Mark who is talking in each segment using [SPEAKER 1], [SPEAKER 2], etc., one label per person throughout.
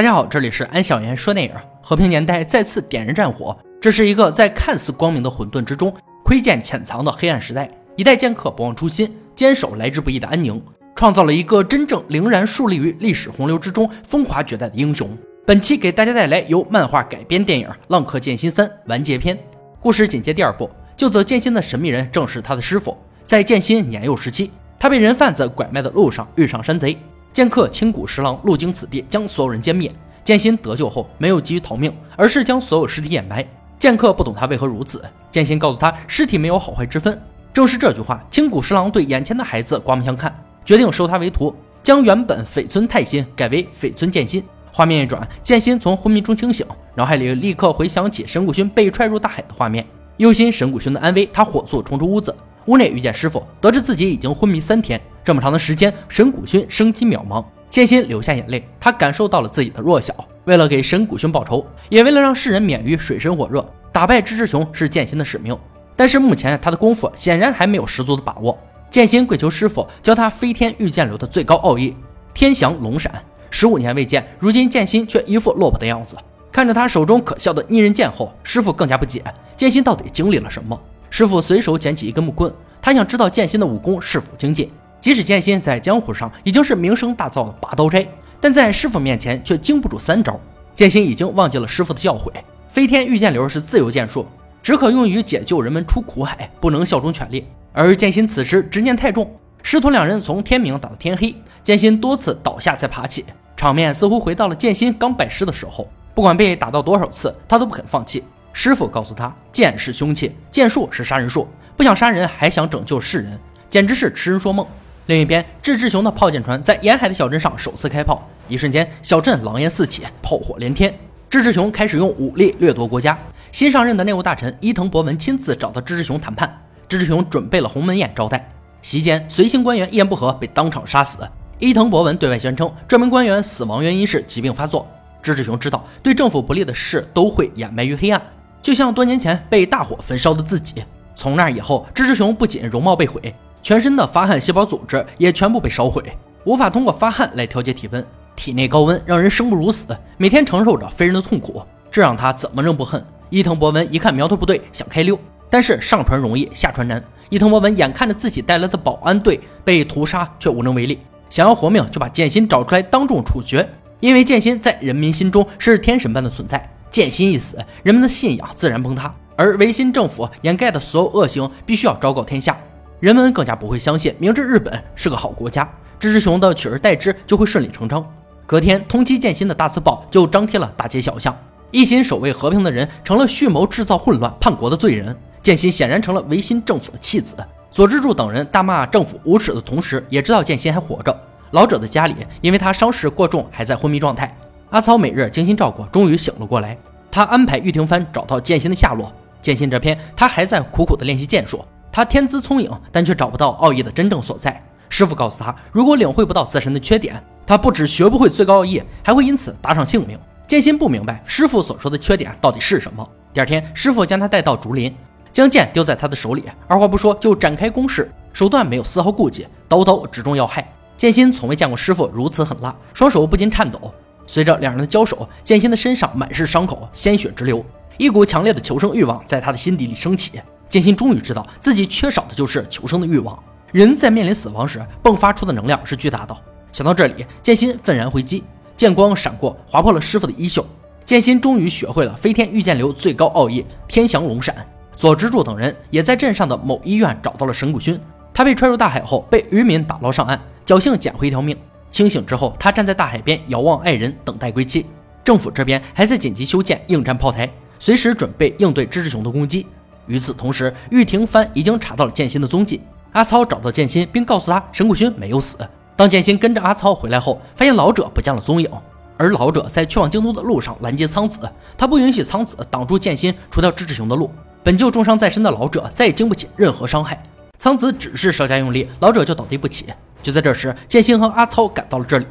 [SPEAKER 1] 大家好，这里是安小言说电影。和平年代再次点燃战火，这是一个在看似光明的混沌之中窥见潜藏的黑暗时代。一代剑客不忘初心，坚守来之不易的安宁，创造了一个真正凌然竖立于历史洪流之中、风华绝代的英雄。本期给大家带来由漫画改编电影《浪客剑心三完结篇》。故事紧接第二部，救走剑心的神秘人正是他的师傅。在剑心年幼时期，他被人贩子拐卖的路上遇上山贼。剑客青谷十郎路经此地，将所有人歼灭。剑心得救后，没有急于逃命，而是将所有尸体掩埋。剑客不懂他为何如此。剑心告诉他，尸体没有好坏之分。正是这句话，青谷十郎对眼前的孩子刮目相看，决定收他为徒，将原本绯村太心改为绯村剑心。画面一转，剑心从昏迷中清醒，脑海里立刻回想起神谷薰被踹入大海的画面，忧心神谷薰的安危，他火速冲出屋子。屋内遇见师傅，得知自己已经昏迷三天。这么长的时间，神谷薰生机渺茫，剑心流下眼泪。他感受到了自己的弱小，为了给神谷薰报仇，也为了让世人免于水深火热，打败芝芝熊是剑心的使命。但是目前他的功夫显然还没有十足的把握。剑心跪求师傅教他飞天御剑流的最高奥义——天翔龙闪。十五年未见，如今剑心却一副落魄的样子。看着他手中可笑的逆刃剑后，师傅更加不解，剑心到底经历了什么？师傅随手捡起一根木棍，他想知道剑心的武功是否精进。即使剑心在江湖上已经是名声大噪的拔刀斋，但在师傅面前却经不住三招。剑心已经忘记了师傅的教诲，飞天御剑流是自由剑术，只可用于解救人们出苦海，不能效忠权力。而剑心此时执念太重，师徒两人从天明打到天黑，剑心多次倒下再爬起，场面似乎回到了剑心刚拜师的时候。不管被打到多少次，他都不肯放弃。师傅告诉他，剑是凶器，剑术是杀人术，不想杀人还想拯救世人，简直是痴人说梦。另一边，志志雄的炮舰船在沿海的小镇上首次开炮，一瞬间，小镇狼烟四起，炮火连天。志志雄开始用武力掠夺国家。新上任的内务大臣伊藤博文亲自找到志志雄谈判，志志雄准备了鸿门宴招待。席间，随行官员一言不合被当场杀死。伊藤博文对外宣称，这名官员死亡原因是疾病发作。志志雄知道，对政府不利的事都会掩埋于黑暗，就像多年前被大火焚烧的自己。从那以后，志志雄不仅容貌被毁。全身的发汗细胞组织也全部被烧毁，无法通过发汗来调节体温，体内高温让人生不如死，每天承受着非人的痛苦，这让他怎么仍不恨？伊藤博文一看苗头不对，想开溜，但是上船容易下船难。伊藤博文眼看着自己带来的保安队被屠杀，却无能为力，想要活命就把剑心找出来当众处决，因为剑心在人民心中是天神般的存在，剑心一死，人们的信仰自然崩塌，而维新政府掩盖的所有恶行必须要昭告天下。人们更加不会相信明治日本是个好国家，志志雄的取而代之就会顺理成章。隔天，通缉剑心的大字报就张贴了大街小巷，一心守卫和平的人成了蓄谋制造混乱叛国的罪人，剑心显然成了维新政府的弃子。佐之助等人大骂政府无耻的同时，也知道剑心还活着。老者的家里，因为他伤势过重，还在昏迷状态。阿草每日精心照顾，终于醒了过来。他安排玉庭帆找到剑心的下落。剑心这篇，他还在苦苦的练习剑术。他天资聪颖，但却找不到奥义的真正所在。师傅告诉他，如果领会不到自身的缺点，他不止学不会最高奥义，还会因此搭上性命。剑心不明白师傅所说的缺点到底是什么。第二天，师傅将他带到竹林，将剑丢在他的手里，二话不说就展开攻势，手段没有丝毫顾忌，刀刀直中要害。剑心从未见过师傅如此狠辣，双手不禁颤抖。随着两人的交手，剑心的身上满是伤口，鲜血直流，一股强烈的求生欲望在他的心底里升起。剑心终于知道自己缺少的就是求生的欲望。人在面临死亡时迸发出的能量是巨大的。想到这里，剑心愤然回击，剑光闪过，划破了师傅的衣袖。剑心终于学会了飞天御剑流最高奥义天翔龙闪。左之助等人也在镇上的某医院找到了神谷薰。他被踹入大海后，被渔民打捞上岸，侥幸捡回一条命。清醒之后，他站在大海边，遥望爱人，等待归期。政府这边还在紧急修建应战炮台，随时准备应对芝志雄的攻击。与此同时，玉庭帆已经查到了剑心的踪迹。阿操找到剑心，并告诉他神谷薰没有死。当剑心跟着阿操回来后，发现老者不见了踪影，而老者在去往京都的路上拦截苍子，他不允许苍子挡住剑心除掉芝志雄的路。本就重伤在身的老者再也经不起任何伤害，苍子只是稍加用力，老者就倒地不起。就在这时，剑心和阿操赶到了这里，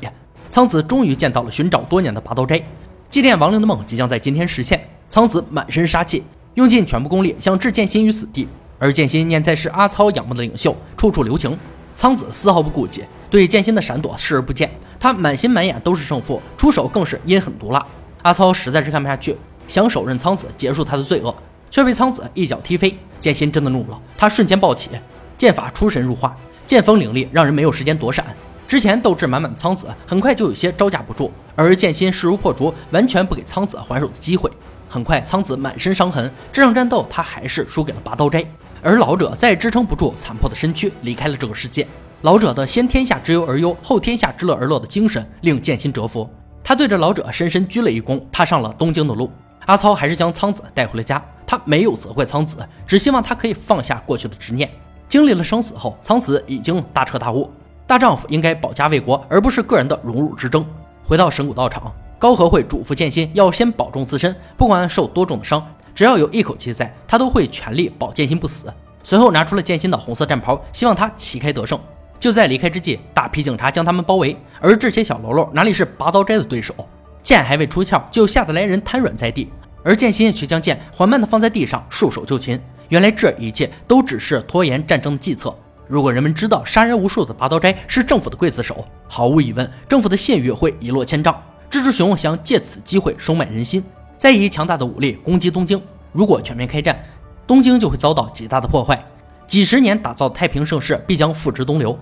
[SPEAKER 1] 苍子终于见到了寻找多年的拔刀斋，祭奠亡灵的梦即将在今天实现。苍子满身杀气。用尽全部功力想置剑心于死地，而剑心念在是阿操仰慕的领袖，处处留情。苍子丝毫不顾忌，对剑心的闪躲视而不见。他满心满眼都是胜负，出手更是阴狠毒辣。阿操实在是看不下去，想手刃苍子结束他的罪恶，却被苍子一脚踢飞。剑心真的怒了，他瞬间暴起，剑法出神入化，剑锋凌厉，让人没有时间躲闪。之前斗志满满的苍子很快就有些招架不住，而剑心势如破竹，完全不给苍子还手的机会。很快，苍子满身伤痕，这场战斗他还是输给了拔刀斋。而老者再也支撑不住残破的身躯，离开了这个世界。老者的先天下之忧而忧，后天下之乐而乐的精神令剑心折服。他对着老者深深鞠了一躬，踏上了东京的路。阿操还是将苍子带回了家，他没有责怪苍子，只希望他可以放下过去的执念。经历了生死后，苍子已经大彻大悟。大丈夫应该保家卫国，而不是个人的荣辱之争。回到神谷道场，高和会嘱咐剑心要先保重自身，不管受多重的伤，只要有一口气在，他都会全力保剑心不死。随后拿出了剑心的红色战袍，希望他旗开得胜。就在离开之际，大批警察将他们包围，而这些小喽啰哪里是拔刀斋的对手？剑还未出鞘，就吓得来人瘫软在地，而剑心却将剑缓慢地放在地上，束手就擒。原来这一切都只是拖延战争的计策。如果人们知道杀人无数的拔刀斋是政府的刽子手，毫无疑问，政府的信誉会一落千丈。蜘蛛雄想借此机会收买人心，再以强大的武力攻击东京。如果全面开战，东京就会遭到极大的破坏，几十年打造的太平盛世必将付之东流。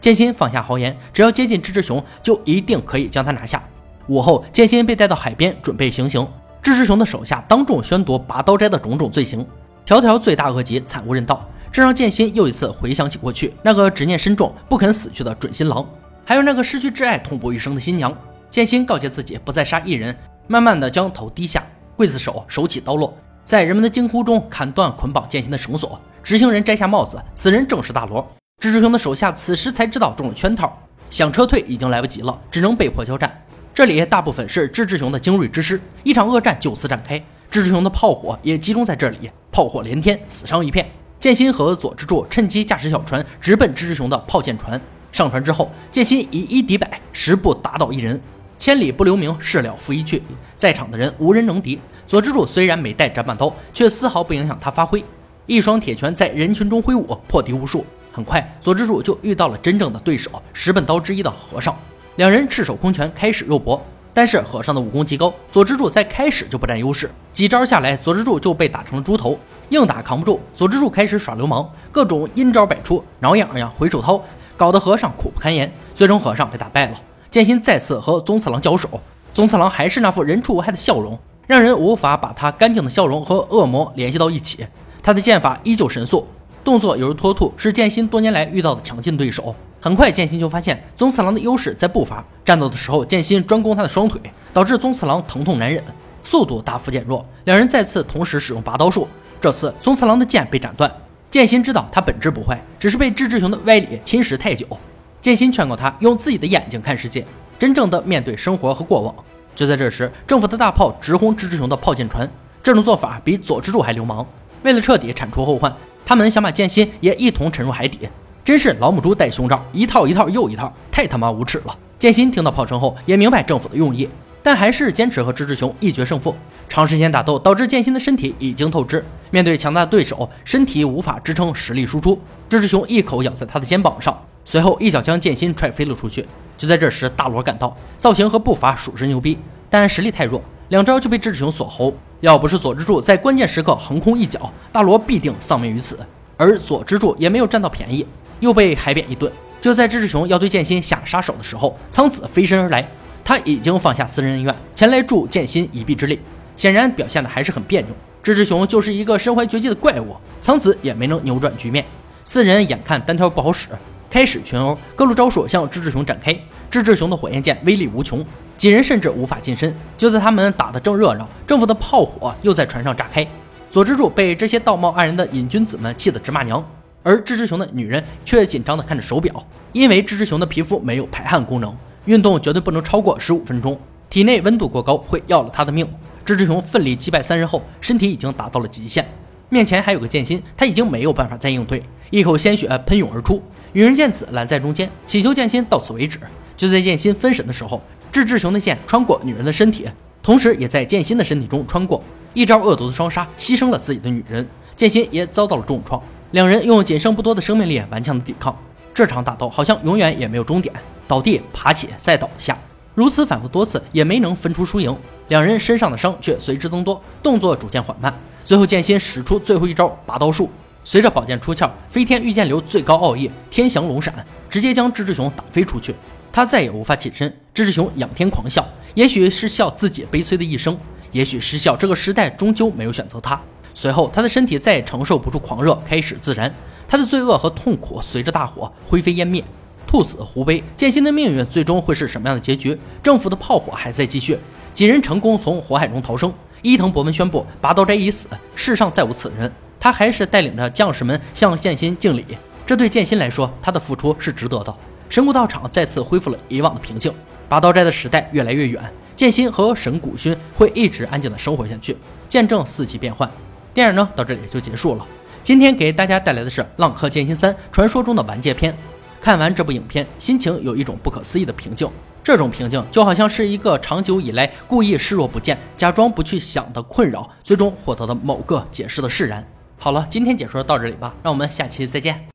[SPEAKER 1] 剑心放下豪言，只要接近蜘蛛雄，就一定可以将他拿下。午后，剑心被带到海边，准备行刑。蜘蛛雄的手下当众宣读拔刀斋的种种罪行，条条罪大恶极，惨无人道。这让剑心又一次回想起过去那个执念深重、不肯死去的准新郎，还有那个失去挚爱、痛不欲生的新娘。剑心告诫自己不再杀一人，慢慢的将头低下，刽子手手起刀落，在人们的惊呼中砍断捆绑剑心的绳索。执行人摘下帽子，此人正是大罗。蜘蛛雄的手下此时才知道中了圈套，想撤退已经来不及了，只能被迫交战。这里大部分是蜘蛛雄的精锐之师，一场恶战就此展开。蜘蛛雄的炮火也集中在这里，炮火连天，死伤一片。剑心和佐之助趁机驾驶小船直奔蜘蛛雄的炮舰船。上船之后，剑心以一敌百，十步打倒一人，千里不留名，事了拂衣去。在场的人无人能敌。佐之助虽然没带斩板刀，却丝毫不影响他发挥，一双铁拳在人群中挥舞，破敌无数。很快，佐之助就遇到了真正的对手——十本刀之一的和尚。两人赤手空拳开始肉搏，但是和尚的武功极高，佐之助在开始就不占优势。几招下来，佐之助就被打成了猪头。硬打扛不住，佐之助开始耍流氓，各种阴招百出，挠痒痒，回手掏，搞得和尚苦不堪言。最终和尚被打败了。剑心再次和宗次郎交手，宗次郎还是那副人畜无害的笑容，让人无法把他干净的笑容和恶魔联系到一起。他的剑法依旧神速，动作犹如脱兔，是剑心多年来遇到的强劲对手。很快，剑心就发现宗次郎的优势在步伐，战斗的时候，剑心专攻他的双腿，导致宗次郎疼痛难忍，速度大幅减弱。两人再次同时使用拔刀术。这次宗次郎的剑被斩断，剑心知道他本质不坏，只是被志志雄的歪理侵蚀太久。剑心劝告他用自己的眼睛看世界，真正的面对生活和过往。就在这时，政府的大炮直轰志志雄的炮舰船，这种做法比佐之助还流氓。为了彻底铲除后患，他们想把剑心也一同沉入海底。真是老母猪戴胸罩，一套一套又一套，太他妈无耻了！剑心听到炮声后，也明白政府的用意。但还是坚持和芝志雄一决胜负。长时间打斗导致剑心的身体已经透支，面对强大的对手，身体无法支撑实力输出。芝志雄一口咬在他的肩膀上，随后一脚将剑心踹飞了出去。就在这时，大罗赶到，造型和步伐属实牛逼，但实力太弱，两招就被芝志雄锁喉。要不是佐之助在关键时刻横空一脚，大罗必定丧命于此。而佐之助也没有占到便宜，又被海扁一顿。就在芝志雄要对剑心下杀手的时候，苍子飞身而来。他已经放下私人恩怨，前来助剑心一臂之力，显然表现的还是很别扭。志志雄就是一个身怀绝技的怪物，苍子也没能扭转局面。四人眼看单挑不好使，开始群殴，各路招数向志志雄展开。志志雄的火焰剑威力无穷，几人甚至无法近身。就在他们打得正热闹，政府的炮火又在船上炸开。佐之助被这些道貌岸然的瘾君子们气得直骂娘，而志志雄的女人却紧张地看着手表，因为志志雄的皮肤没有排汗功能。运动绝对不能超过十五分钟，体内温度过高会要了他的命。志志雄奋力击败三人后，身体已经达到了极限，面前还有个剑心，他已经没有办法再应对，一口鲜血喷涌而出。女人见此拦在中间，祈求剑心到此为止。就在剑心分神的时候，志志雄的剑穿过女人的身体，同时也在剑心的身体中穿过，一招恶毒的双杀，牺牲了自己的女人，剑心也遭到了重创。两人用仅剩不多的生命力顽强的抵抗。这场打斗好像永远也没有终点，倒地爬起再倒下，如此反复多次也没能分出输赢。两人身上的伤却随之增多，动作逐渐缓慢。最后剑心使出最后一招拔刀术，随着宝剑出鞘，飞天御剑流最高奥义天翔龙闪，直接将智志雄打飞出去。他再也无法起身。智志雄仰天狂笑，也许是笑自己悲催的一生，也许是笑这个时代终究没有选择他。随后，他的身体再也承受不住狂热，开始自燃。他的罪恶和痛苦随着大火灰飞烟灭。兔死狐悲，剑心的命运最终会是什么样的结局？政府的炮火还在继续。几人成功从火海中逃生。伊藤博文宣布拔刀斋已死，世上再无此人。他还是带领着将士们向剑心敬礼。这对剑心来说，他的付出是值得的。神谷道场再次恢复了以往的平静。拔刀斋的时代越来越远，剑心和神谷薰会一直安静的生活下去，见证四季变换。电影呢，到这里就结束了。今天给大家带来的是《浪客剑心三：传说中的完结篇》。看完这部影片，心情有一种不可思议的平静。这种平静就好像是一个长久以来故意视若不见、假装不去想的困扰，最终获得的某个解释的释然。好了，今天解说到这里吧，让我们下期再见。